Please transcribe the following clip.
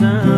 reason